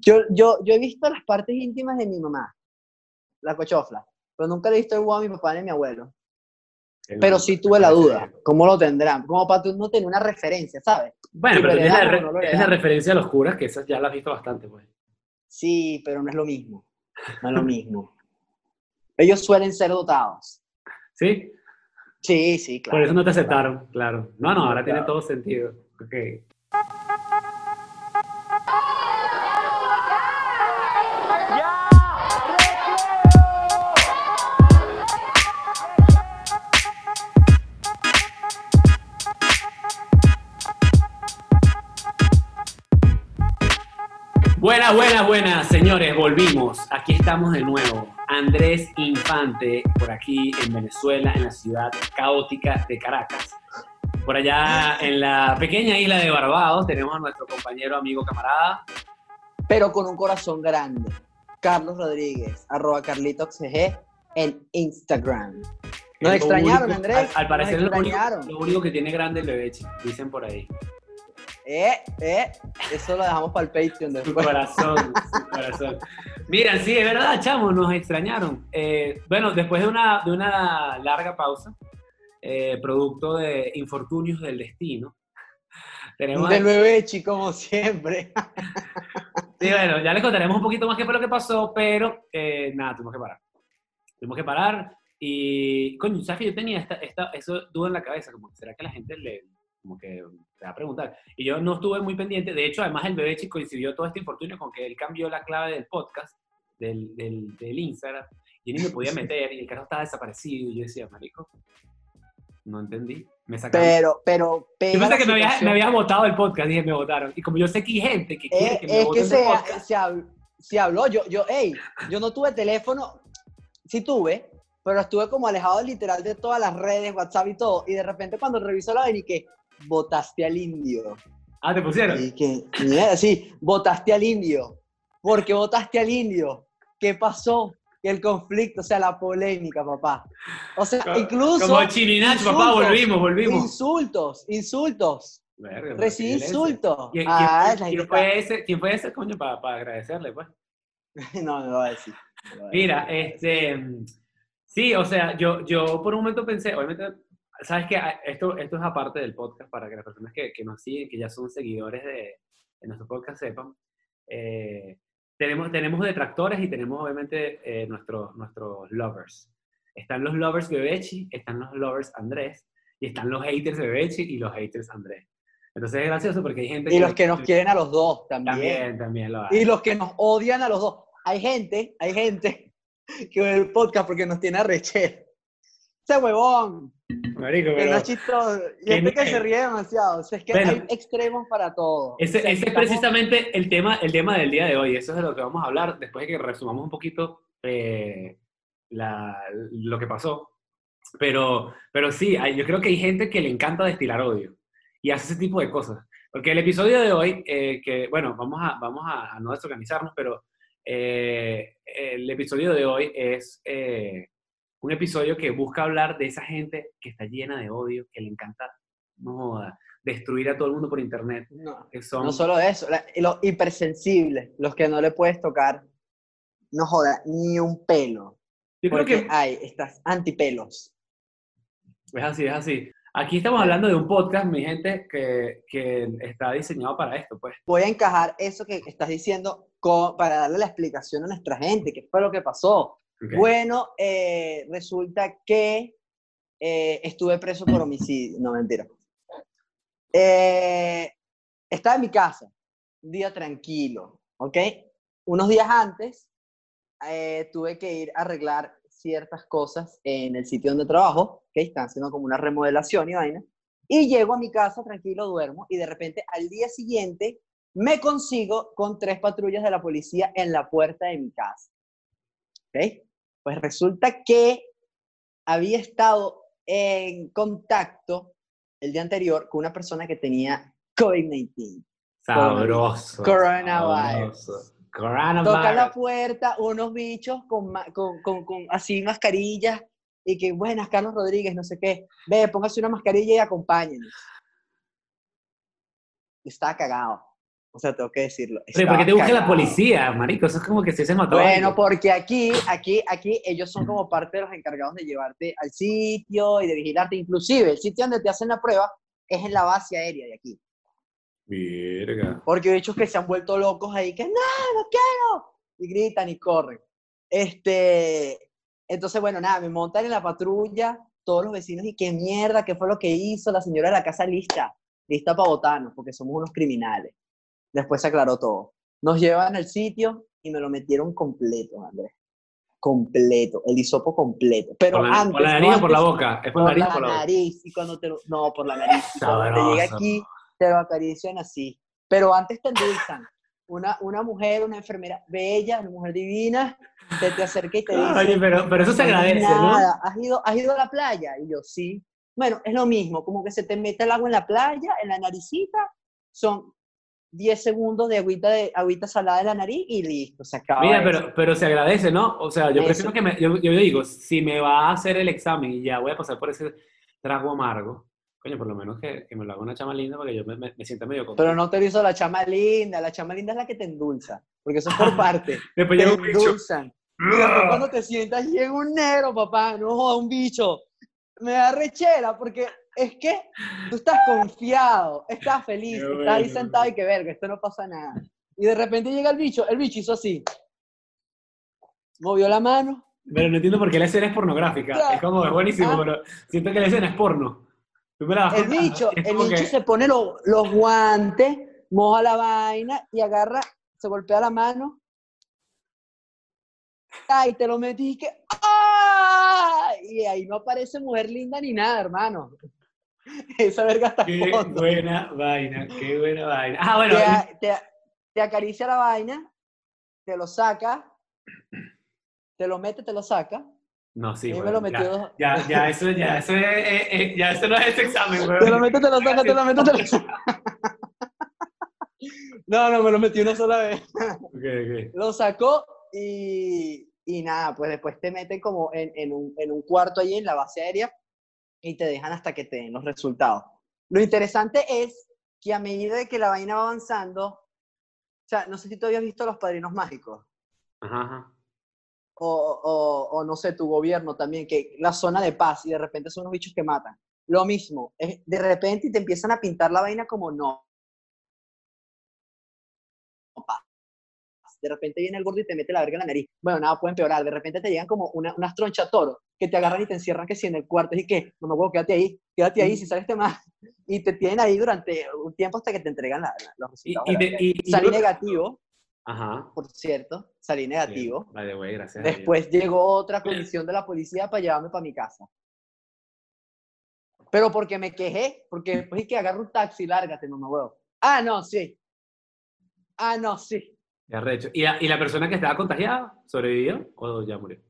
Yo, yo, yo he visto las partes íntimas de mi mamá, la cochofla, pero nunca le he visto el huevo a mi papá ni a mi abuelo. Pero sí tuve la duda, ¿cómo lo tendrán? Como para tú no tener una referencia, ¿sabes? Bueno, Sí, pero tienes la, re- no referencia a los curas, que esas ya la has visto bastante, pues. Sí, pero no es lo mismo. No es lo mismo. Ellos suelen ser dotados. ¿Sí? Sí, sí, claro. Por eso no te aceptaron, claro. No, no, ahora tiene todo sentido. Ok. Buenas, señores, volvimos. Aquí estamos de nuevo. Andrés Infante, por aquí en Venezuela, en la ciudad caótica de Caracas. Por allá en la pequeña isla de Barbados tenemos a nuestro compañero, amigo, camarada. Pero con un corazón grande. Carlos Rodríguez, arroba CarlitosCG en Instagram. Nos extrañaron, único- Andrés. Al, al parecer lo único, lo único que tiene grande el bebé, dicen por ahí. Eh, eh, eso lo dejamos para el Patreon Su corazón, su corazón. Miren, sí, es verdad, chamo, nos extrañaron. Eh, bueno, después de una, de una larga pausa, eh, producto de infortunios del destino, tenemos... Del bebechi, como siempre. Sí, bueno, ya les contaremos un poquito más qué fue lo que pasó, pero eh, nada, tuvimos que parar. Tuvimos que parar y, coño, ¿sabes que yo tenía esta, esta, eso duda en la cabeza? Como, ¿será que la gente le, como que te va a preguntar? Y yo no estuve muy pendiente. De hecho, además el bebé chico coincidió todo este infortunio con que él cambió la clave del podcast, del, del, del Instagram, y ni me podía meter y el carro estaba desaparecido. Y yo decía, marico, no entendí. Me sacaron. Pero, pero, yo pega pensé que me había, situación. me había votado el podcast, dije, me votaron. Y como yo sé que hay gente que quiere Eh, que me es voten que se, podcast, se, hab- se habló. Yo, yo, hey, yo no tuve teléfono. Sí tuve, pero estuve como alejado literal de todas las redes, WhatsApp y todo. Y de repente cuando reviso la vaina y que votaste al indio. Ah, te pusieron. Y que, mierda, sí, votaste al indio. ¿Por qué votaste al indio? ¿Qué pasó? El conflicto, o sea, la polémica, papá. O sea, incluso. Como Chininach, papá, volvimos, volvimos. Insultos, insultos. Verga, Recibí insultos. ¿Quién, Ah, quién- fue ese, ¿Quién fue ese, coño, para agradecerle, pues? No, no lo voy a decir. Mira, este... Sí, o sea, yo, yo por un momento pensé, obviamente, sabes que esto, esto es aparte del podcast para que las personas que, que nos siguen, que ya son seguidores de, de nuestro podcast sepan. eh, tenemos, tenemos detractores y tenemos obviamente eh, nuestros, nuestros lovers. Están los lovers Bebechi, están los lovers Andrés, y están los haters Bebechi y los haters Andrés. Entonces es gracioso porque hay gente Y los que nos quieren a los dos también. También, también lo hay. Y los que nos odian a los dos. Hay gente, hay gente que ve el podcast porque nos tiene arrecher. Ese huevón, Marico, que pero no es chistoso. Y ¿Quién gente que es? se ríe demasiado. O sea, es que Bueno. hay extremos para todo. ese, O sea, ese es estamos- precisamente el tema, el tema del día de hoy. Eso es de lo que vamos a hablar después de que resumamos un poquito eh, la- lo que pasó. Pero, pero sí, hay- yo creo que hay gente que le encanta destilar odio y hace ese tipo de cosas. Porque el episodio de hoy, eh, que bueno, vamos a, vamos a, a no desorganizarnos, pero eh, el episodio de hoy es eh, un episodio que busca hablar de esa gente que está llena de odio, que le encanta, no joda, destruir a todo el mundo por internet. No, Que son, no solo eso, la- los hipersensibles, los que no le puedes tocar, no joda, ni un pelo. yo creo Porque que hay estas antipelos. es así, es así. Aquí estamos hablando de un podcast, mi gente, que, que está diseñado para esto, pues. Voy a encajar eso que estás diciendo con- para darle la explicación a nuestra gente, qué fue lo que pasó. Bueno, eh, resulta que eh, estuve preso por homicidio. No, mentira. Eh, estaba en mi casa, un día tranquilo, ¿ok? Unos días antes eh, tuve que ir a arreglar ciertas cosas en el sitio donde trabajo, que están haciendo como una remodelación y vaina. Y llego a mi casa tranquilo, duermo, y de repente al día siguiente me consigo con tres patrullas de la policía en la puerta de mi casa. ¿Ok? Pues resulta que había estado en contacto el día anterior con una persona que tenía COVID-19. Sabroso. Coronavirus. sabroso. Tocan la Coronavirus. puerta unos bichos con, ma- con, con, con así mascarillas y que, buenas, Carlos Rodríguez, no sé qué. Ve, póngase una mascarilla y acompáñenos. Estaba cagado. O sea, tengo que decirlo. Pero ¿por qué te busca la policía, marico? Eso es como que se se a Bueno, porque aquí, aquí, aquí ellos son como parte de los encargados de llevarte al sitio y de vigilarte. Inclusive, el sitio donde te hacen la prueba es en la base aérea de aquí. Verga. Porque hay bichos que se han vuelto locos ahí, que no, no quiero. Y gritan y corren. Este, entonces, bueno, nada, me montan en la patrulla, todos los vecinos, y qué mierda, qué fue lo que hizo la señora de la casa lista, lista para botarnos, porque somos unos criminales. Después se aclaró todo. Nos llevan al sitio y me lo metieron completo, Andrés. Completo, el hisopo completo. Pero ¿Por la, antes, por la no nariz o por la boca? ¿Es por, por la nariz la por la boca? nariz. Y cuando te lo, no, por la nariz. Y cuando te llega aquí, te lo acarician así. Pero antes te endulzan. Una, una mujer, una enfermera bella, una mujer divina, te, te acerca y te dice, Oye, pero, pero eso se "No agradece, ¿no? nada, ¿Has ido, ¿Has ido a la playa? Y yo, sí. Bueno, es lo mismo, como que se te mete el agua en la playa, en la naricita, son 10 segundos de agüita, de, agüita salada de la nariz y listo, se acaba. Mira, eso. pero, pero se agradece, ¿no? O sea, yo prefiero que me, yo, yo digo, si me va a hacer el examen y ya voy a pasar por ese trago amargo, coño, por lo menos que, que me lo haga una chama linda para que yo me, me, me sienta medio contento. Pero no te hizo la chama linda, la chama linda es la que te endulza, porque eso es por parte. Después te llega un bicho. endulzan. Y después cuando te sientas llega un negro, papá, no joda, un bicho. Me da rechera porque es que tú estás confiado, estás feliz, Qué estás ahí bueno. sentado y que verga, esto no pasa nada. Y de repente llega el bicho, el bicho hizo así. Movió la mano. Pero no entiendo por qué la escena es pornográfica. Claro. Es como, es buenísimo, Ah. pero siento que la escena es porno. El bicho, el bicho que- se pone lo- los guantes, moja la vaina y agarra, se golpea la mano. Ay, te lo metí y que. ¡Ah! Y ahí no aparece mujer linda ni nada, hermano. Esa verga está Qué fondo. buena vaina, qué buena vaina. Ah, bueno, Te, a- te te acaricia la vaina, te lo saca, te lo mete, te lo saca. no, sí, y me bueno, lo metió ya, dos- ya, ya, eso, ya, eso es, eh, eh, ya, eso no es ese examen, güey. Te lo mete, te lo saca, te lo mete, te lo saca. No, no, me lo metí una sola vez. Ok, ok. lo sacó y, y nada, pues después te meten como en, en un, en un cuarto allí en la base aérea y te dejan hasta que te den los resultados. Lo interesante es que a medida de que la vaina va avanzando, o sea, no sé si tú habías visto Los Padrinos Mágicos Ajá, ajá. o, o, o no sé, tu gobierno también, que la zona de paz y de repente son unos bichos que matan. Lo mismo, es de repente y te empiezan a pintar la vaina como no. De repente viene el gordo y te mete la verga en la nariz. Bueno, nada puede empeorar. De repente te llegan como una, unas tronchas toro que te agarran y te encierran que si en el cuarto. Y que, no me acuerdo, quédate ahí, quédate ahí, si sales te más. Y te tienen ahí durante un tiempo hasta que te entregan la- la- los resultados. y Salí negativo, Ajá. por cierto, salí negativo. The way, gracias. Después llegó otra comisión de la policía para llevarme para mi casa. Pero porque me quejé, porque después es que agarro un taxi, lárgate, no me huevo. Ah, no, sí. Ah, no, sí. Ya recho. ¿Y la, ¿Y la persona que estaba contagiada sobrevivió o ya murió?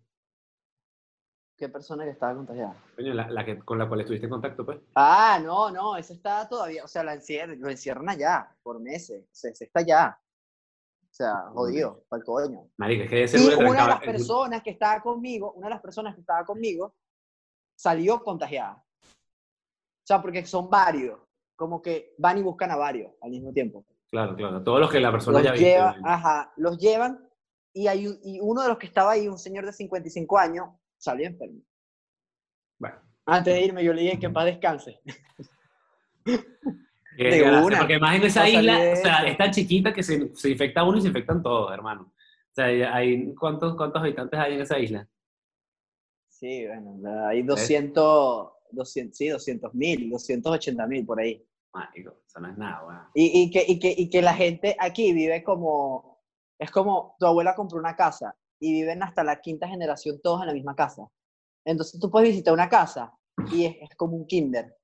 ¿Qué persona que estaba contagiada? Coño, la, la que, con la cual estuviste en contacto, pues. Ah, no, no, ese está todavía, o sea, la encierran, lo encierran allá por meses. O sea, ese está allá. O sea, jodido, para el coño. Marica, es que Y una de las. Es- personas que estaba conmigo, una de las personas que estaba conmigo, salió contagiada. O sea, porque son varios, como que van y buscan a varios al mismo tiempo. Claro, claro. Todos los que la persona Los, ya lleva, ajá, los llevan y, hay, y uno de los que estaba ahí, un señor de 55 años, salió enfermo. Bueno. Antes de irme, yo le dije que en paz descanse. De una. Porque más en esa isla, o sea, es tan chiquita que se, se infecta uno y se infectan todos, hermano. O sea, hay, ¿cuántos, ¿cuántos habitantes hay en esa isla? Sí, bueno, hay 200, 200 sí, 200 mil, 280 mil por ahí. Mágico, eso no es nada, weón. Y, y, que, y, que, y que la gente aquí vive como, es como tu abuela compró una casa y viven hasta la quinta generación todos en la misma casa. Entonces tú puedes visitar una casa y es, es como un kinder.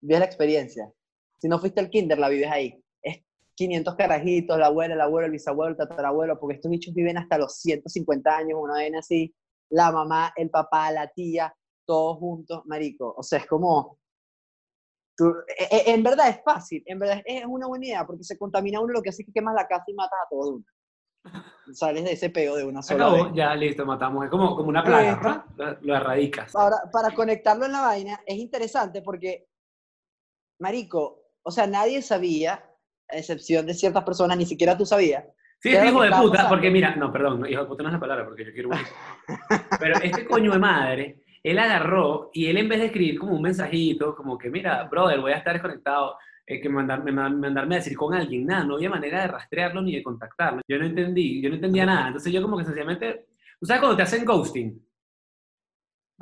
Vives la experiencia. Si no fuiste al kinder, la vives ahí. Es 500 carajitos, la abuela, el abuelo, el bisabuelo, el tatarabuelo, porque estos bichos viven hasta los 150 años, una vez así. La mamá, el papá, la tía, todos juntos, marico. O sea, es como... tú- e- e- en verdad es fácil, en verdad es una buena idea, porque se contamina uno, lo que hace es que quemas la casa y matas a todo de una. Sales de ese peo de una Se sola acabó, vez. ya listo, matamos. Es como, como una plaga. ¿verdad? Lo, erradicas. Ahora, para conectarlo en la vaina, es interesante porque, marico, o sea, nadie sabía, a excepción de ciertas personas, ni siquiera tú sabías. Sí, este hijo de puta, porque mira, no, perdón, hijo de puta no es la palabra, porque yo quiero un Pero este coño de madre, él agarró y él en vez de escribir como un mensajito, como que, mira, brother, voy a estar desconectado, eh, que mandarme, mandarme a decir con alguien, nada, no había manera de rastrearlo ni de contactarlo. Yo no entendí, yo no entendía nada. Entonces yo como que sencillamente, ¿tú sabes cuando te hacen ghosting?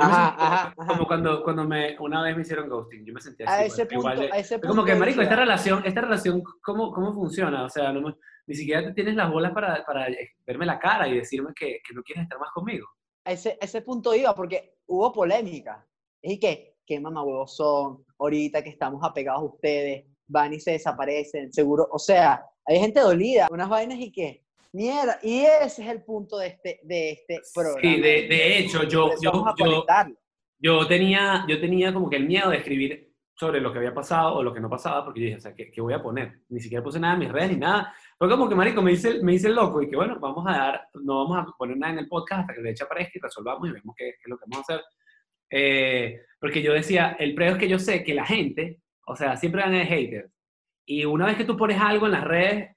Ajá, ajá, Como cuando, cuando me, una vez me hicieron ghosting, yo me sentía así. A ese punto, a ese punto Como que, marico, esta relación, esta relación, ¿cómo, cómo funciona? O sea, no, ni siquiera tienes las bolas para, para verme la cara y decirme que, que, no quieres estar más conmigo. A ese, ese punto iba, porque hubo polémica. Y que, qué mamahuevos son, ahorita que estamos apegados a ustedes, van y se desaparecen, seguro. O sea, hay gente dolida, unas vainas y que, mierda, y ese es el punto de este, de este programa. Sí, de, de hecho, yo, yo, yo, yo, tenía, yo tenía como que el miedo de escribir sobre lo que había pasado o lo que no pasaba, porque yo dije, o sea, ¿qué, voy a poner? Ni siquiera puse nada en mis redes ni nada. Fue como que, marico, me dice, me dice el loco y que, bueno, vamos a dar, no vamos a poner nada en el podcast hasta que de hecho aparezca y resolvamos y vemos qué, es lo que vamos a hacer. Eh, porque yo decía, el preo es que yo sé que la gente, o sea, siempre van a haters. Y una vez que tú pones algo en las redes,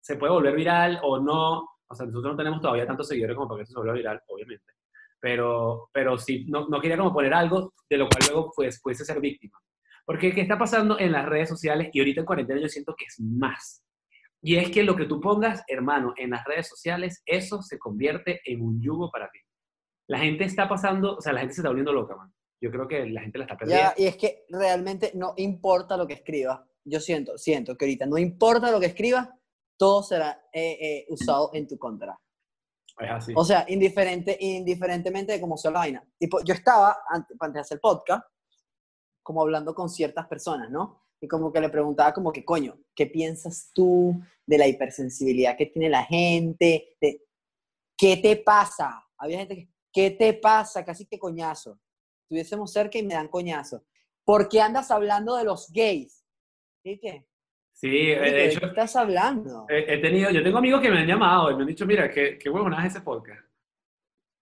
se puede volver viral o no. O sea, nosotros no tenemos todavía tantos seguidores como para que eso se vuelva viral, obviamente. Pero, pero sí, no, no quería como poner algo de lo cual luego pues, pudiese ser víctima. Porque ¿qué está pasando en las redes sociales? Y ahorita en cuarentena yo siento que es más. Y es que lo que tú pongas, hermano, en las redes sociales, eso se convierte en un yugo para ti. La gente está pasando, o sea, la gente se está volviendo loca, man. Yo creo que la gente la está perdiendo. y es que realmente no importa lo que escribas. Yo siento, siento que ahorita no importa lo que escribas, todo será eh, eh, usado en tu contra. Es así. O sea, indiferente, indiferentemente de cómo sea la vaina. Tipo, yo estaba, antes, antes de hacer el podcast, como hablando con ciertas personas, ¿no? Y como que le preguntaba como que, coño, ¿qué piensas tú de la hipersensibilidad que tiene la gente? De, ¿Qué te pasa? Había gente que, ¿qué te pasa? Casi que coñazo. Estuviésemos cerca y me dan coñazo. ¿Por qué andas hablando de los gays? ¿Y qué? Sí, de hecho. ¿De qué estás hablando? He, tenido, yo tengo amigos que me han llamado y me han dicho, mira, qué, qué huevona es ese podcast.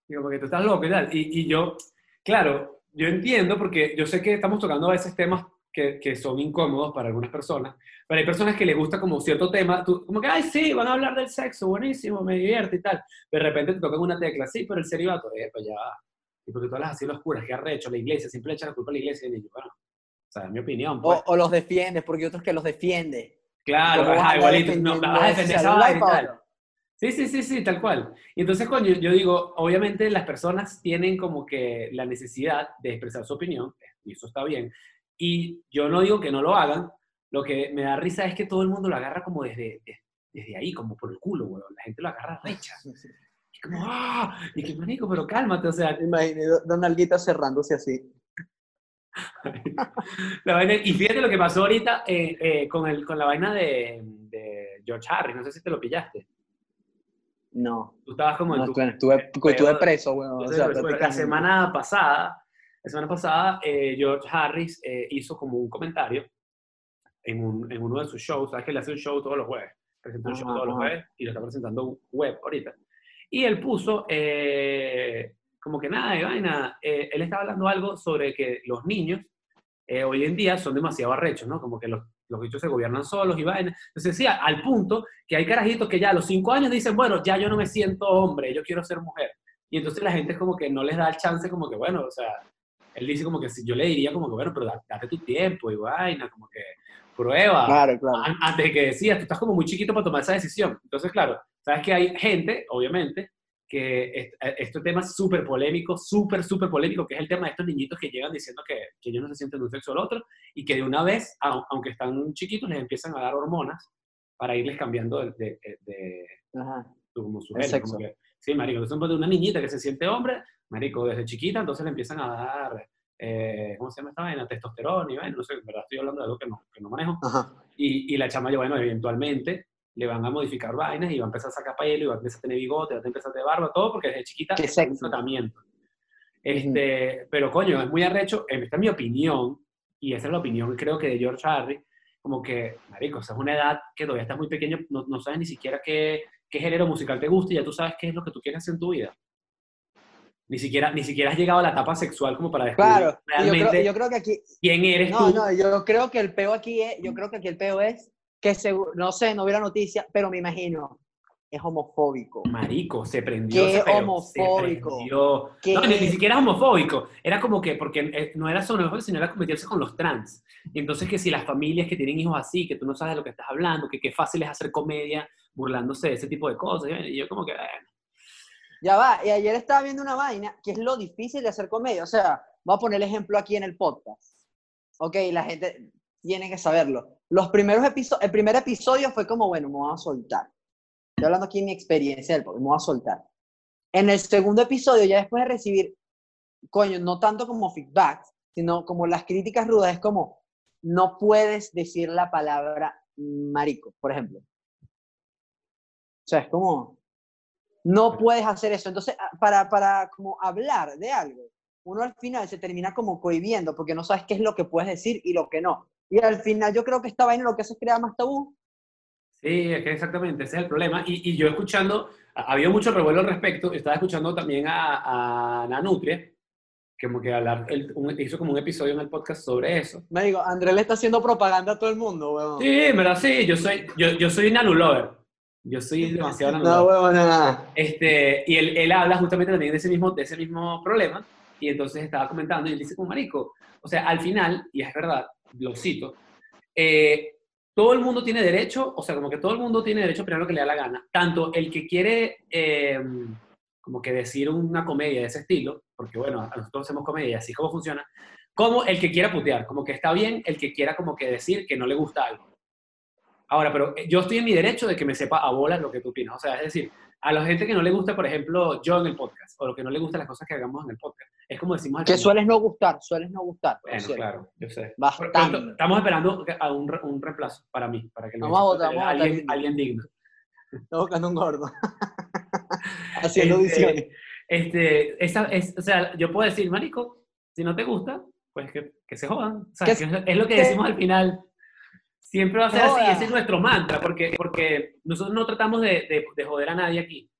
Digo, porque tú estás loco y tal. Y, y yo, claro, yo entiendo porque yo sé que estamos tocando a veces temas que, que, son incómodos para algunas personas, pero hay personas que les gusta como cierto tema, tú, como que, ay, sí, van a hablar del sexo, buenísimo, me divierte y tal. De repente te tocan una tecla, sí, pero el celibato, eh, pues ya va. Y porque tú hablas así los curas, que arrecho, la iglesia, siempre le echan la culpa a la iglesia. Y yo, bueno, o sea, es mi opinión. Pues. O, los defiendes, porque hay otros que los defienden. Claro, ajá, igualito, no, vas a defender esa y tal. Sí, sí, sí, sí, tal cual. Y entonces, coño, yo digo, obviamente las personas tienen como que la necesidad de expresar su opinión, y eso está bien. Y yo no digo que no lo hagan, lo que me da risa es que todo el mundo lo agarra como desde, desde ahí, como por el culo, weón. La gente lo agarra recha. Y como, ¡ah! Y que manico, pero cálmate, o sea. Imagínate, Don Alguita cerrándose así. la vaina, y fíjate lo que pasó ahorita eh, eh, con, el, con la vaina de, de George Harris, no sé si te lo pillaste. No. Tú estabas como en tu, estuve, estuve preso, bueno, o sea, la semana pasada, la semana pasada, eh, George Harris eh, hizo como un comentario en, un, en, uno de sus shows, sabes que le hace un show todos los jueves, presenta un show todos los jueves y lo está presentando web ahorita. Y él puso eh, como que nada de vaina, él estaba hablando algo sobre que los niños hoy en día son demasiado arrechos, ¿no? Como que los los bichos se gobiernan solos y vaina. Entonces decía, al punto que hay carajitos que ya a los cinco años dicen, bueno, ya yo no me siento hombre, yo quiero ser mujer. Y entonces la gente es como que no les da el chance, como que, bueno, o sea, él dice como que si yo le diría como que, bueno, pero date tu tiempo y vaina, como que prueba. Claro, claro. Antes de que decías, tú estás como muy chiquito para tomar esa decisión. Entonces, claro, sabes que hay gente, obviamente, que este tema es súper polémico, súper, súper polémico, que es el tema de estos niñitos que llegan diciendo que, que ellos no se sienten de un sexo al otro y que de una vez, aunque están chiquitos, les empiezan a dar hormonas para irles cambiando de, de, de como su género. sí, marico, entonces de una niñita que se siente hombre, marico, desde chiquita, entonces le empiezan a dar, eh, ¿cómo se llama esta vaina? Testosterona y vaina, no sé, en verdad estoy hablando de algo que no, que no manejo. Y, y la chama, bueno, eventualmente le van a modificar vainas y va a empezar a sacar pelo y va a empezar a tener bigote, va a empezar a tener barba, todo porque desde chiquita es un tratamiento. Este, Pero coño, es muy arrecho, esta es mi opinión, y esa es la opinión creo que de George Harry, como que, marico, esa es una edad que todavía estás muy pequeño, no, no sabes ni siquiera qué, qué, género musical te gusta y ya tú sabes qué es lo que tú quieres hacer en tu vida. Ni siquiera, ni siquiera has llegado a la etapa sexual como para descubrir claro, realmente yo creo, yo creo que aquí, quién eres no, tú. No, yo creo que el peo aquí es, yo creo que aquí el peo es que seguro, no sé, no la noticia, pero me imagino, es homofóbico. Marico, se prendió. Qué ese peo, se homofóbico. prendió. Qué- No, ni, ni siquiera homofóbico. Era como que, porque eh, no era solo homofóbico, sino era como meterse con los trans. Y entonces que si las familias que tienen hijos así, que tú no sabes de lo que estás hablando, que qué fácil es hacer comedia burlándose de ese tipo de cosas. Y yo como que, bueno, Ya va, y ayer estaba viendo una vaina que es lo difícil de hacer comedia. O sea, voy a poner el ejemplo aquí en el podcast. Ok, la gente tiene que saberlo. Los primeros episodios, el primer episodio fue como, bueno, me voy a soltar. Estoy hablando aquí de mi experiencia del podcast, me voy a soltar. En el segundo episodio, ya después de recibir, coño, no tanto como feedback, sino como las críticas rudas, es como, no puedes decir la palabra marico, por ejemplo. O sea, es como, no puedes hacer eso. Entonces, a- para, para como hablar de algo, uno al final se termina como cohibiendo porque no sabes qué es lo que puedes decir y lo que no. Y al final yo creo que esta vaina lo que hace es crear más tabú. Sí, es que exactamente, ese es el problema. Y, y yo escuchando, ha ha habido mucho revuelo al respecto, estaba escuchando también a, a Nanutria, que como que hablar, él un- hizo como un episodio en el podcast sobre eso. Me digo, Andrés le está haciendo propaganda a todo el mundo, weón. Sí, verdad sí, yo soy, yo, yo soy nanulover. Yo soy demasiado No, weón, nada. Este, y él, él habla justamente también de ese, mismo, de ese mismo problema, y entonces estaba comentando, y él dice como marico, o sea, al final, y es verdad, lo cito, eh, todo el mundo tiene derecho, o sea, como que todo el mundo tiene derecho a opinar lo que le da la gana, tanto el que quiere eh, como que decir una comedia de ese estilo, porque bueno, a nosotros hacemos comedia y así es como funciona, como el que quiera putear, como que está bien el que quiera como que decir que no le gusta algo. Ahora, pero eh, yo estoy en mi derecho de que me sepa a bolas lo que tú opinas. O sea, es decir, a la gente que no le gusta, por ejemplo, yo en el podcast, o lo que no le gusta las cosas que hagamos en el podcast, es como decimos al Que sueles no gustar, sueles no gustar. Bueno, cierto. claro, yo sé. Bastante. pero estamos esperando a un, un reemplazo para mí, para que Vamos a votar, vamos a votar alguien, lindo. alguien digno. Estoy buscando un gordo. Haciendo Este, audiciones. Este, esa, es, o sea, yo puedo decir, marico, si no te gusta, pues que, que se jodan. O sea, Que es, es lo que- decimos al final. Siempre va a ser así, ese es nuestro mantra, porque, porque nosotros no tratamos de, de, de joder a nadie aquí.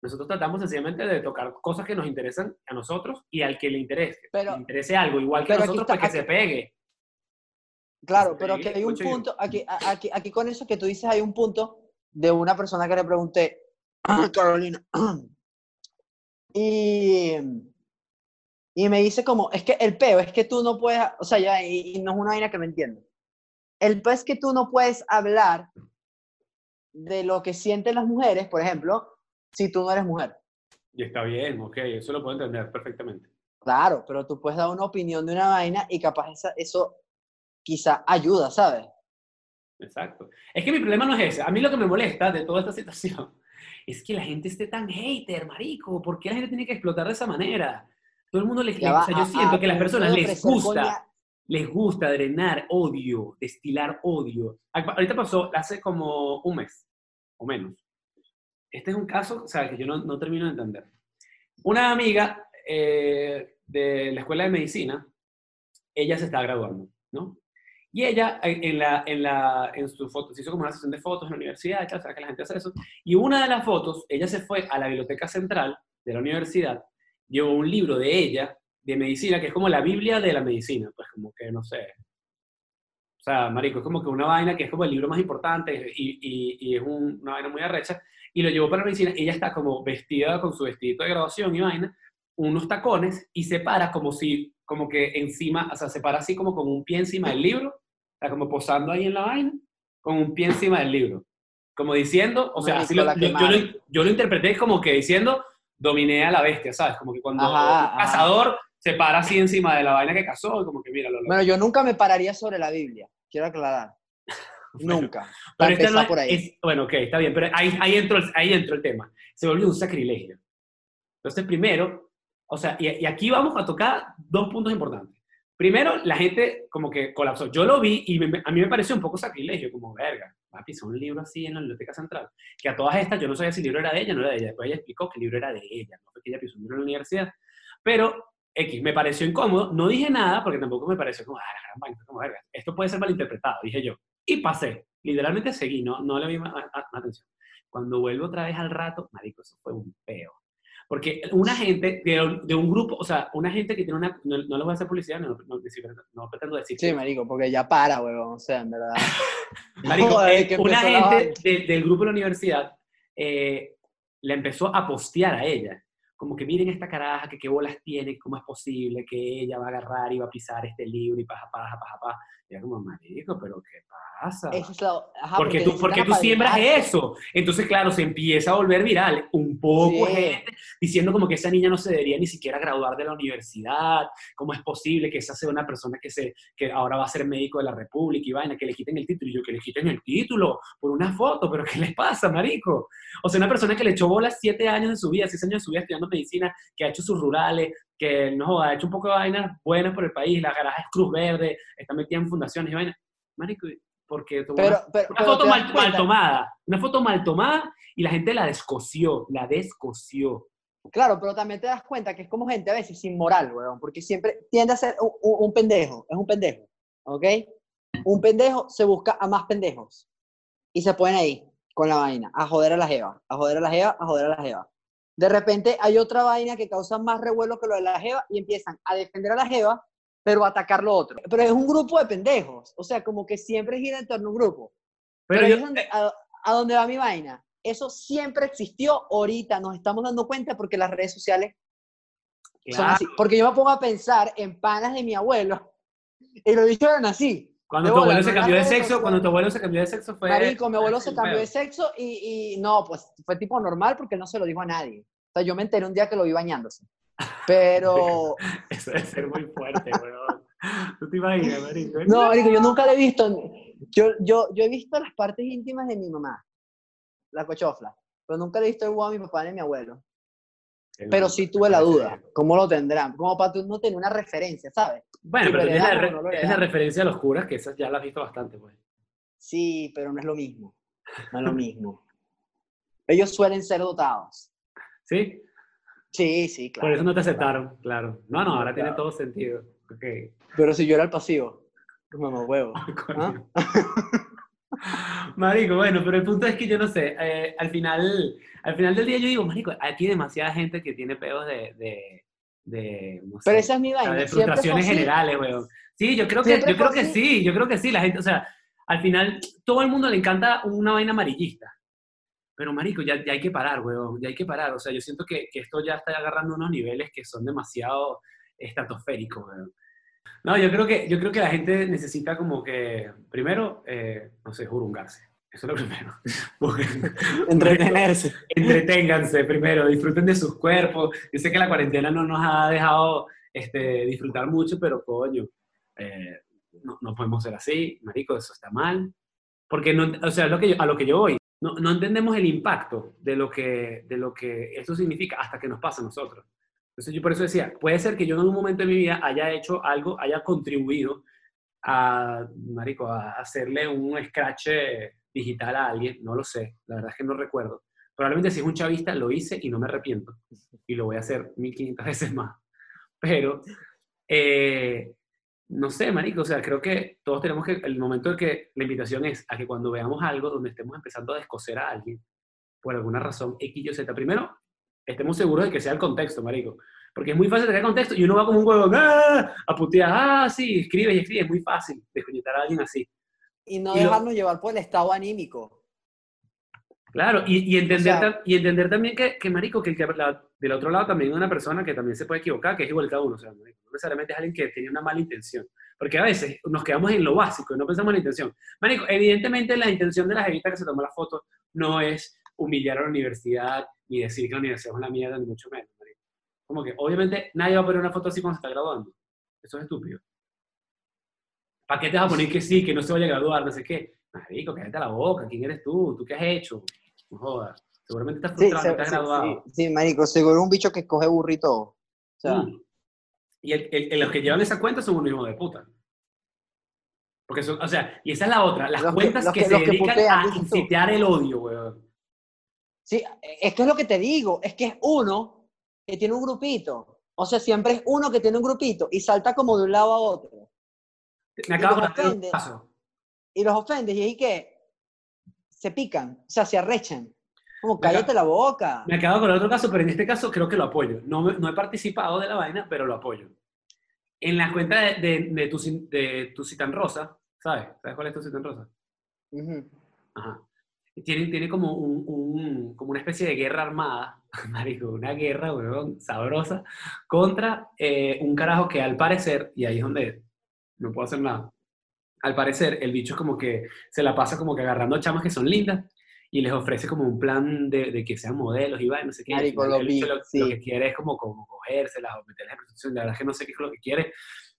Nosotros tratamos sencillamente de tocar cosas que nos interesan a nosotros y al que le interese. Pero- le interese algo, igual que a nosotros, está- pues que se pegue. Claro, se pero pegue que hay un punto, aquí, aquí, aquí con eso que tú dices hay un punto de una persona que le pregunté, Carolina, y, y me dice como, es que el peo es que tú no puedes, o sea, ya, y, y no es una vaina que no entiendo. El peo es que tú no puedes hablar de lo que sienten las mujeres, por ejemplo, si tú no eres mujer. Y está bien, ok, eso lo puedo entender perfectamente. Claro, pero tú puedes dar una opinión de una vaina y capaz esa- eso quizá ayuda, ¿sabes? Exacto. Es que mi problema no es ese. A mí lo que me molesta de toda esta situación es que la gente esté tan hater, marico. ¿Por qué la gente tiene que explotar de esa manera? Todo el mundo le, o sea, yo siento a que a las personas les gusta, les gusta drenar odio, destilar odio. Ahorita pasó hace como un mes o menos. Este es un caso, o que yo no, no termino de entender. Una amiga eh, de la escuela de medicina, ella se está graduando, ¿no? Y ella, en, la, en, la, en su foto, se hizo como una sesión de fotos en la universidad, sabes que la gente hace eso. Y una de las fotos, ella se fue a la biblioteca central de la universidad, llevó un libro de ella, de medicina, que es como la Biblia de la medicina, pues como que, no sé. O sea, marico, es como que una vaina que es como el libro más importante y, y, y es un- una vaina muy arrecha. Y lo llevó para la medicina. Ella está como vestida con su vestidito de graduación y vaina, unos tacones y se para como si, como que encima, o sea, se para así como con un pie encima del libro, está como posando ahí en la vaina, con un pie encima del libro. Como diciendo, o sea, así lo- yo, yo lo, yo lo interpreté como que diciendo, dominé a la bestia, ¿sabes? Como que cuando Ajá, un ajá. cazador se para así encima de la vaina que cazó, y como que mira, lo Bueno, yo nunca me pararía sobre la Biblia, quiero aclarar. Nunca. Pero este no es- por ahí. es- bueno, ok, está bien, pero ahí, ahí, entró, el- ahí entró el tema. Se volvió un sacrilegio. Entonces, primero, o sea, y, y aquí vamos a tocar dos puntos importantes. Primero, la gente como que colapsó. Yo lo vi y me- a mí me pareció un poco sacrilegio, como, verga, papi, son un libro así en la biblioteca central. Que a todas estas yo no sabía si el libro era de ella o no era de ella. Después ella explicó que el libro era de ella, no fue que ella pisó un libro en la universidad. Pero, X, me pareció incómodo. No dije nada porque tampoco me pareció como, ah, la gran vaina, como, verga, esto puede ser malinterpretado, dije yo. Y pasé. Literalmente seguí, no, no le vi más, más- más atención. Cuando vuelvo otra vez al rato, marico, eso fue un peo. Porque una gente de, de, un grupo, o sea, una gente que tiene una, no, no les voy a hacer publicidad, no, no, no, pretendo decir. Sí, marico, porque ya para, huevón, o sea, en verdad. marico, eh, una gente del grupo de la universidad eh, le empezó a postear a ella como que miren esta caraja, que qué bolas tiene, cómo es posible que ella va a agarrar y va a pisar este libro y paja, paja, paja, paja. Como, marico, pero ¿qué pasa? porque, tú, porque tú siembras eso. Entonces, claro, se empieza a volver viral. Un poco gente diciendo como que esa niña no se debería ni siquiera graduar de la universidad. ¿Cómo es posible que esa sea una persona que, se, que ahora va a ser médico de la República y vaina, que le quiten el título? Y yo, que le quiten el título por una foto, pero ¿qué les pasa, marico? O sea, una persona que le echó bolas siete años de su vida, seis años de su vida estudiando medicina, que ha hecho sus rurales, que no ha hecho un poco de vainas buenas por el país, la garaje es Cruz Verde, está metida en fundaciones y vainas. Marico, porque una, foto mal, tomada, una foto mal tomada y la gente la descoció, la descoció. Claro, pero también te das cuenta que es como gente a veces sin moral, weón, porque siempre tiende a ser un, un pendejo, es un pendejo, ¿ok? Un pendejo se busca a más pendejos y se ponen ahí con la vaina, a joder a la jeva, a joder a la jeva, a joder a la jeva. De repente hay otra vaina que causa más revuelo que lo de la Jeva y empiezan a defender a la Jeva, pero a atacar lo otro. Pero es un grupo de pendejos. O sea, como que siempre gira en torno a un grupo. Pero, eh a, dónde va mi vaina. Eso siempre existió. Ahorita nos estamos dando cuenta porque las redes sociales son así. Porque yo me pongo a pensar en panas de mi abuelo y lo dijeron así. Cuando tu abuelo se cambió de sexo, cuando tu abuelo se cambió de sexo fue... Marico, mi abuelo se cambió de sexo y, y, no, pues fue tipo normal porque no se lo dijo a nadie. O sea, yo me enteré un día que lo vi bañándose. Pero... Eso debe ser muy fuerte, weón. ¿Tú te imaginas, marico? No, marico, yo nunca lo he visto. Yo, yo, yo he visto las partes íntimas de mi mamá, la cochofla, pero nunca he visto el huevo de mi papá ni de mi abuelo. Pero sí tuve la duda, ¿cómo lo tendrán? Como para tú no tener una referencia, ¿sabes? Bueno, pero tienes la, referencia a los curas, que esas ya la has visto bastante, pues. Sí, pero no es lo mismo. No es lo mismo. Ellos suelen ser dotados. ¿Sí? Sí, sí, claro. Por eso no te aceptaron, claro. No, no, ahora tiene todo sentido. Okay. Pero si yo era el pasivo, mamá huevo. ¿Ah? Marico, bueno, pero el punto es que yo no sé, eh, al, final, al final del día yo digo, Marico, aquí hay demasiada gente que tiene pedos de, de, no sé, Pero esa es mi vaina. De frustraciones generales, weón. Sí, yo creo que, yo creo que sí, yo creo que sí, la gente, o sea, al final todo el mundo le encanta una vaina amarillista. Pero, marico, ya, ya hay que parar, weón, ya hay que parar. O sea, yo siento que, que esto ya está agarrando unos niveles que son demasiado estratosféricos, weón. No, yo creo que, yo creo que la gente necesita como que, primero, eh, no sé, jurungarse. Eso es lo primero. Entretenerse. Entreténganse primero, disfruten de sus cuerpos. Yo sé que la cuarentena no nos ha dejado este, disfrutar mucho, pero coño, eh, no, no, podemos ser así, marico, eso está mal. Porque, no, o sea, lo que a lo que yo voy, no, no, entendemos el impacto de lo, que, de lo que eso significa hasta que nos pasa a nosotros. Entonces yo por eso decía, puede ser que yo en un momento de mi vida haya hecho algo, haya contribuido a, marico, a hacerle un scratch digital a alguien, no lo sé, la verdad es que no recuerdo. Probablemente si es un chavista lo hice y no me arrepiento. Y lo voy a hacer 1500 veces más. Pero, eh, no sé, marico, o sea, creo que todos tenemos que, el momento de que la invitación es a que cuando veamos algo donde estemos empezando a descoser a alguien, por alguna razón, X, Y, Z, primero, estemos seguros de que sea el contexto, marico. Porque es muy fácil tener contexto y uno va como un huevo, ¡ah! a putear, ah, sí, escribe y escribe, es muy fácil desconectar a alguien así. Y no dejarnos llevar por el estado anímico. Claro, y, y entender, y entender también que, que marico, que, que del otro lado también hay una persona que también se puede equivocar, que es igual que uno, o sea, no necesariamente es alguien que tiene una mala intención, porque a veces nos quedamos en lo básico y no pensamos en la intención. Marico, evidentemente la intención de la jevita que se tomó la foto no es humillar a la universidad ni decir que la universidad es una mierda, ni mucho menos, marico. Como que, obviamente, nadie va a poner una foto así cuando se está graduando. Eso es estúpido. ¿Para qué te vas a poner que sí, que no se vaya a graduar, no sé qué? Marico, cállate la boca, ¿quién eres tú? ¿Tú qué has hecho? No jodas. Seguramente estás frustrado, sí, estás graduado. Sí, sí, marico, seguro un bicho que coge burrito. O sea. Mm. Y el, los que llevan esa cuenta son un hijo de puta. Porque son, o sea, y esa es la otra, las cuentas que, se dedican a incitear el odio, weón. Sí, esto es lo que te digo, es que es uno que tiene un grupito. O sea, siempre es uno que tiene un grupito y salta como de un lado a otro. Me acabo de Y los ofendes y ahí que se pican, o sea, se arrechan. Como cállate la boca. Me acabo con el otro caso, pero en este caso creo que lo apoyo. No, no he participado de la vaina, pero lo apoyo. En la cuenta de, de, de tu, de tu Citan Rosa, ¿sabes? ¿Sabes cuál es tu Citan Rosa? Ujú. Ajá. Tiene, tiene como, un, un- como una especie de guerra armada, marico, una guerra, weón, sabrosa, contra eh, un carajo que al parecer, y ahí es donde no puedo hacer nada, al parecer el bicho es como que se la pasa como que agarrando chamas que son lindas y les ofrece como un plan de, de que sean modelos y va, no sé qué. Marico, lo vi, lo, sí. lo que quiere es como, como cogérselas o meterlas en prostitución, la verdad es que no sé qué es lo que quiere.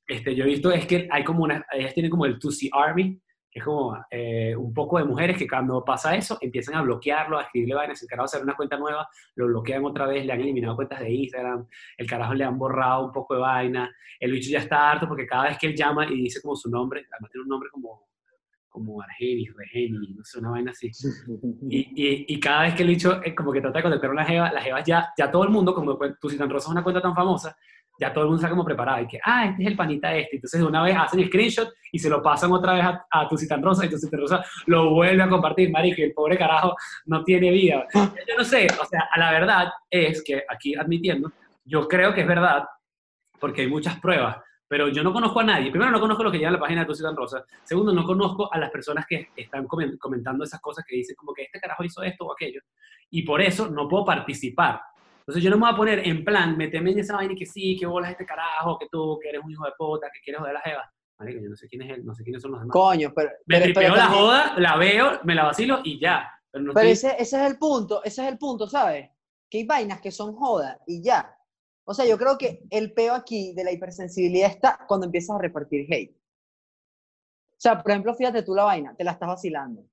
Este, yo he visto es que hay como una, ellas tienen como el 2C Army, es como eh, un poco de mujeres que cuando pasa eso empiezan a bloquearlo, a escribirle vainas, el carajo hacer una cuenta nueva, lo bloquean otra vez, le han eliminado cuentas de Instagram, el carajo le han borrado un poco de vaina, el bicho ya está harto porque cada vez que él llama y dice como su nombre, además tiene un nombre como, como Argenis, Regeni, no sé, una vaina así. Y, y, y cada vez que el bicho eh, como que trata de contactar a una jeva, las jevas ya, ya todo el mundo, como tu Citan Rosa es una cuenta tan famosa, ya todo el mundo está como preparado y que, ah, este es el panita este. Entonces de una vez hacen screenshot y se lo pasan otra vez a, a tu Rosa y tu Rosa lo vuelve a compartir, marico, el pobre carajo no tiene vida. Yo no sé, o sea, a la verdad es que aquí admitiendo, yo creo que es verdad, porque hay muchas pruebas, pero yo no conozco a nadie. Primero, no conozco lo que lleva en la página de Tu Citan Rosa. Segundo, no conozco a las personas que están comen- comentando esas cosas que dicen como que este carajo hizo esto o aquello. Y por eso no puedo participar. Entonces yo no me voy a poner en plan, meterme en esa vaina y que sí, que bolas este carajo, que tú, que eres un hijo de puta, que quieres joder a la jeva. Marico, yo no sé quién es él, no sé quiénes son los demás. Coño, pero. me pero- tripeo la joda, la veo, me la vacilo y ya. Pero no Pero estoy- ese, ese es el punto, ese es el punto, ¿sabes? Que hay vainas que son joda y ya. O sea, yo creo que el peo aquí de la hipersensibilidad está cuando empiezas a repartir hate. O sea, por ejemplo, fíjate tú la vaina, te la estás vacilando.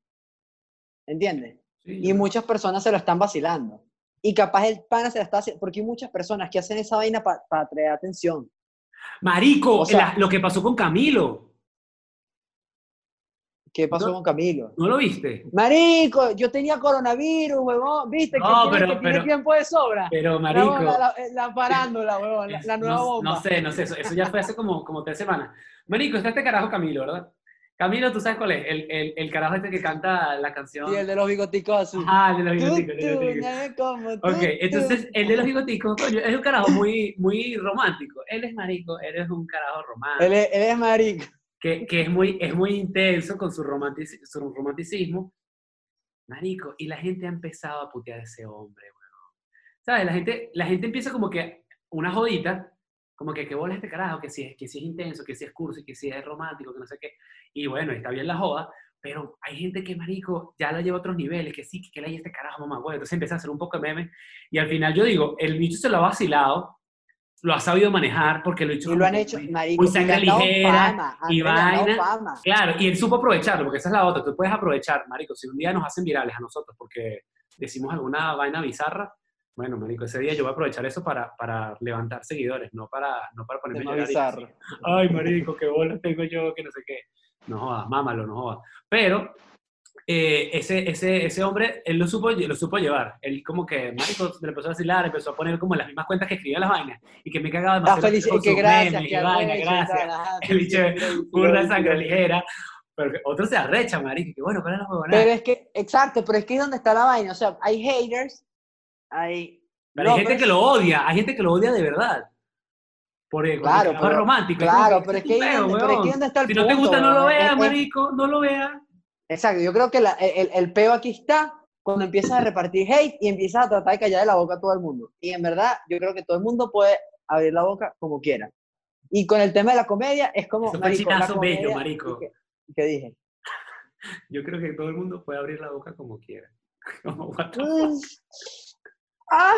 ¿Entiendes? Sí, Y muchas personas se lo están vacilando. Y capaz el pana se la está haciendo, porque hay muchas personas que hacen esa vaina para atraer atención. Marico, O sea- la- lo que pasó con Camilo, ¿Qué pasó No. con Camilo? ¿no lo viste? Marico, yo tenía coronavirus, huevón. ¿Viste? No, que tiene, pero- tiene tiempo de sobra. Pero marico, la, la, la parándola, huevón, la, la nueva no, bomba. no sé, no sé, eso, eso ya fue hace como, como tres semanas. Marico, está este carajo Camilo, ¿verdad? Camilo, ¿tú sabes cuál es? El, el, el carajo este que canta la canción. Y el de los bigoticos azul. Ajá, el de los bigoticos, tú, bigoticos. nadie como tú, Ok, entonces el de los bigoticos, coño, es un carajo muy, muy romántico. Él es marico, él es un carajo romántico. Él es, él es marico. que, que es, muy, es muy intenso con su, romantic- su romanticismo. Marico, y la gente ha empezado a putear a ese hombre, weón. ¿Sabes? La gente, la gente empieza como que una jodita, como que qué bola este carajo, que si, es, que si es intenso, que si es cursi, que si es romántico, que no sé qué. Y bueno, está bien la joda, pero hay gente que, marico, ya la lleva a otros niveles, que sí, que, que le hay este carajo, mamá, bueno. Entonces empieza a hacer un poco de meme. Y al final yo digo, el bicho se lo ha vacilado, lo ha sabido manejar, porque lo ha hecho Y lo han hecho, muy- marico. muy sangre ligera fama, y vaina. fama. Claro, y él supo aprovecharlo, porque esa es la otra. Tú puedes aprovechar, marico, si un día nos hacen virales a nosotros porque decimos alguna vaina bizarra, bueno, marico, ese día yo voy a aprovechar eso para, para levantar seguidores, no para, no para ponerme a llorar Ay, marico, qué bolas tengo yo, que no sé qué. No jodas, mámalo, no jodas. Pero eh, ese, ese, ese hombre, él lo supo, lo supo llevar. Él como que, marico, lo empezó a vacilar, empezó a poner como las mismas cuentas que escribía las vainas y que me cagaba demasiado felicidad, con que gracias, memes que vaina, gracias. El bicho sí, sangre ligera. Pero otro se arrecha, marico, que bueno, ¿cuál es la? Pero es que, exacto, pero es que es donde está la vaina. O sea, hay haters, hay. Pero hay gente que lo odia, hay gente que lo odia de verdad. Porque Claro, es pero- romántico. Claro, como pero es que, donde, pero es que donde está el Si no te punto, gusta, no lo veas, marico, no lo veas. Exacto, yo creo que la- el, el peo aquí está cuando empiezas a repartir hate y empiezas a tratar de callar de la boca a todo el mundo. Y en verdad, yo creo que todo el mundo puede abrir la boca como quiera. Y con el tema de la comedia, es como. Eso fue marico, la chinazo bello, marico. ¿Qué, qué dije? Yo creo que todo el mundo puede abrir la boca como quiera. Como, Ah,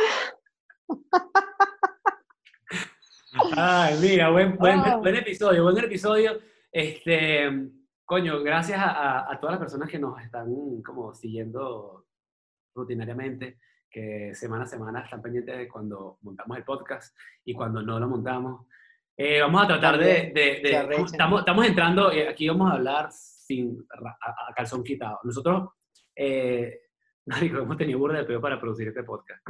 Ay, mira, buen, buen, Ah. buen episodio, buen episodio. Este, coño, gracias a, a- todas las personas que nos están como siguiendo rutinariamente, que semana a semana están pendientes de cuando montamos el podcast y cuando no lo montamos. Eh, vamos a tratar de... De- de- arrechan. estamos, estamos entrando, eh, aquí vamos a hablar sin a, a calzón quitado. Nosotros, eh, marico, hemos tenido burda de peo para producir este podcast.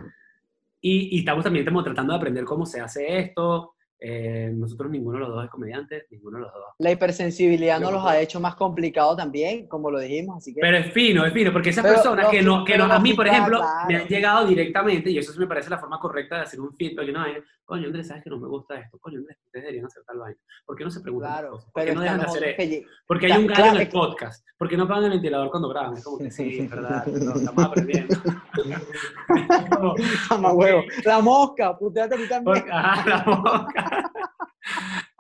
Y, y estamos también estamos tratando de aprender cómo se hace esto. Eh, nosotros ninguno de los dos es comediante, ninguno de los dos. La hipersensibilidad nos los ha hecho más complicado también, como lo dijimos, así que... Pero es fino, es fino, porque esas Pero personas que no, que no, a mí, por ejemplo, claro. me han llegado directamente, y eso sí me parece la forma correcta de hacer un feedback, una vaina, coño, Andrés, sabes que no me gusta esto, coño, Andrés, ustedes deberían hacer tal vaina. ¿Por qué no se preguntan claro, cosas? ¿Por qué pero no dejan de hacer esto? que Porque hay un Claro, gallo en el podcast. ¿Por qué no pagan el ventilador cuando graban? Es como que sí, es verdad, no, estamos aprendiendo. Es como- Mamá huevo. La mosca, puteate a ti también. Porque- ajá, la boca.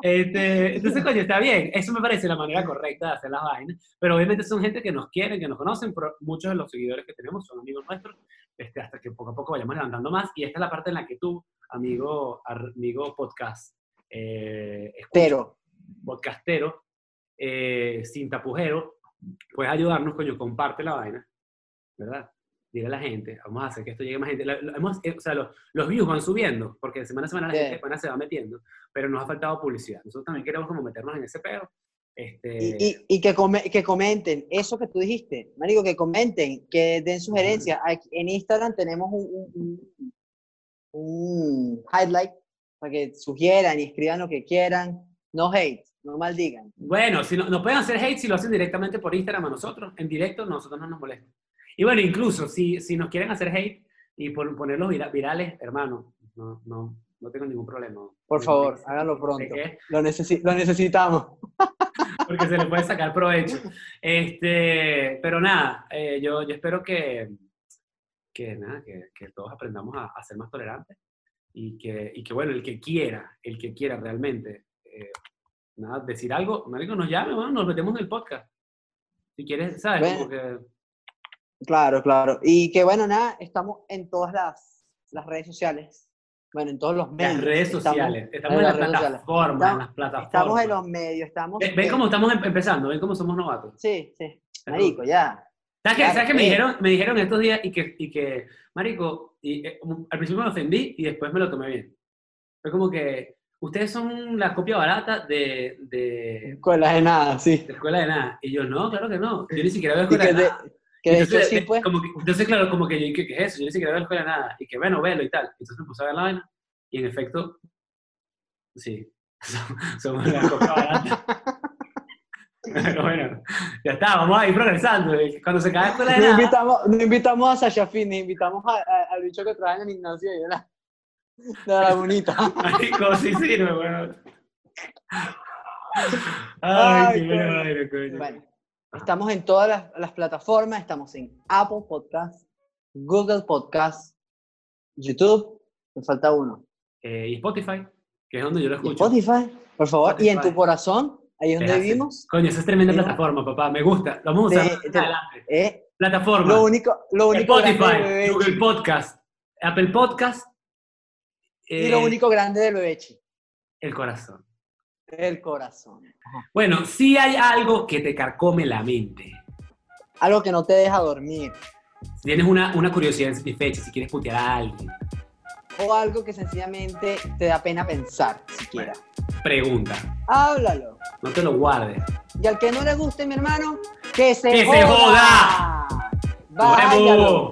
Este, entonces, coño, está bien. Eso me parece la manera correcta de hacer las vainas. Pero obviamente son gente que nos quieren, que nos conocen. Pero muchos de los seguidores que tenemos son amigos nuestros. Este, hasta que poco a poco vayamos levantando más. Y esta es la parte en la que tú, amigo, amigo podcast, eh, escucha- Pero, podcastero, eh, sin tapujero, puedes ayudarnos, coño, comparte la vaina, ¿verdad? Dile a la gente, vamos a hacer que esto llegue a más gente. La- la- hemos- eh, o sea, los, los views van subiendo, porque de semana a semana la Sí. gente apenas se va metiendo, pero nos ha faltado publicidad. Nosotros también queremos como meternos en ese pedo. Este, y, y- y que, come- que comenten eso que tú dijiste, Marico, que comenten, que den sugerencias. En Instagram tenemos un, un, un- un highlight para que sugieran y escriban lo que quieran. No hate, no maldigan. Bueno, si no, nos pueden hacer hate si lo hacen directamente por Instagram a nosotros, en directo, nosotros no nos molesta. Y bueno, incluso si, si nos quieren hacer hate y pon- ponerlos vira- virales, hermano, no, no, no tengo ningún problema. Por Ningún favor, háganlo ¿De pronto. Lo, necesi- lo necesitamos. porque se le puede sacar provecho. Este, pero nada, eh, yo, yo espero que, que, nada, que, que todos aprendamos a, a ser más tolerantes y que, y que, bueno, el que quiera, el que quiera realmente eh, nada, decir algo, marico, nos llame, bueno, nos metemos en el podcast. Si quieres, ¿sabes? Bueno. Como que, Claro, claro. Y que bueno, nada, estamos en todas las, las redes sociales. Bueno, en todos los medios. las redes sociales, estamos en las redes plataformas, en Estamos- las plataformas. Estamos en los medios, estamos... Ven, ven cómo estamos em- empezando, ven cómo somos novatos. Sí, sí. Marico, ya. ¿Sabes qué? Claro, ¿Sabes qué me eh. dijeron? Me dijeron estos días y que, y que Marico, y, eh, como- al principio me ofendí y después me lo tomé bien. Fue como que ustedes son la copia barata de, de, Escuelas de nada, sí. de Escuela de Nada. Y yo, no, claro que no. Yo ni siquiera veo Escuela que de de, Nada. Que de hecho entonces, sí, eh, pues. como que- entonces, claro, como que yo, ¿qué, qué es eso? Yo ni siquiera veo Escuela de Nada. Y que, bueno, velo y tal. Entonces me puse a ver la vaina y en efecto, sí, somos la copia barata. Pero bueno, ya está, vamos a ir progresando. Cuando se cae Escuela de No Nada... invitamos, no invitamos a Sasha Fitness, invitamos a- a- al bicho que trabaja en el gimnasio y de la, de la bonita. Marico, sí sirve, weón. Ay, Ay, qué coño. Bueno, estamos en todas las, las plataformas, estamos en Apple Podcast, Google Podcast, YouTube, me falta uno. Eh, y Spotify, que es donde yo lo escucho. Spotify, por favor, y en tu corazón, ahí es donde vivimos. Coño, esa es tremenda plataforma, papá. Me gusta. Lo vamos a usar Te- adelante. Eh, Plataforma. lo único, lo único Spotify. Google Podcast, Apple Podcast. Y lo eh, único grande del Bebechi, El corazón. El corazón. Bueno, si hay algo que te carcome la mente. Algo que no te deja dormir. Si tienes una, una curiosidad insatisfecha, si quieres putear a alguien, O algo que sencillamente te da pena pensar, siquiera. pregunta. Háblalo. No te lo guardes. Y al que no le guste, mi hermano, que se ¡Que joda. se joda! ¡Nos Váyalo.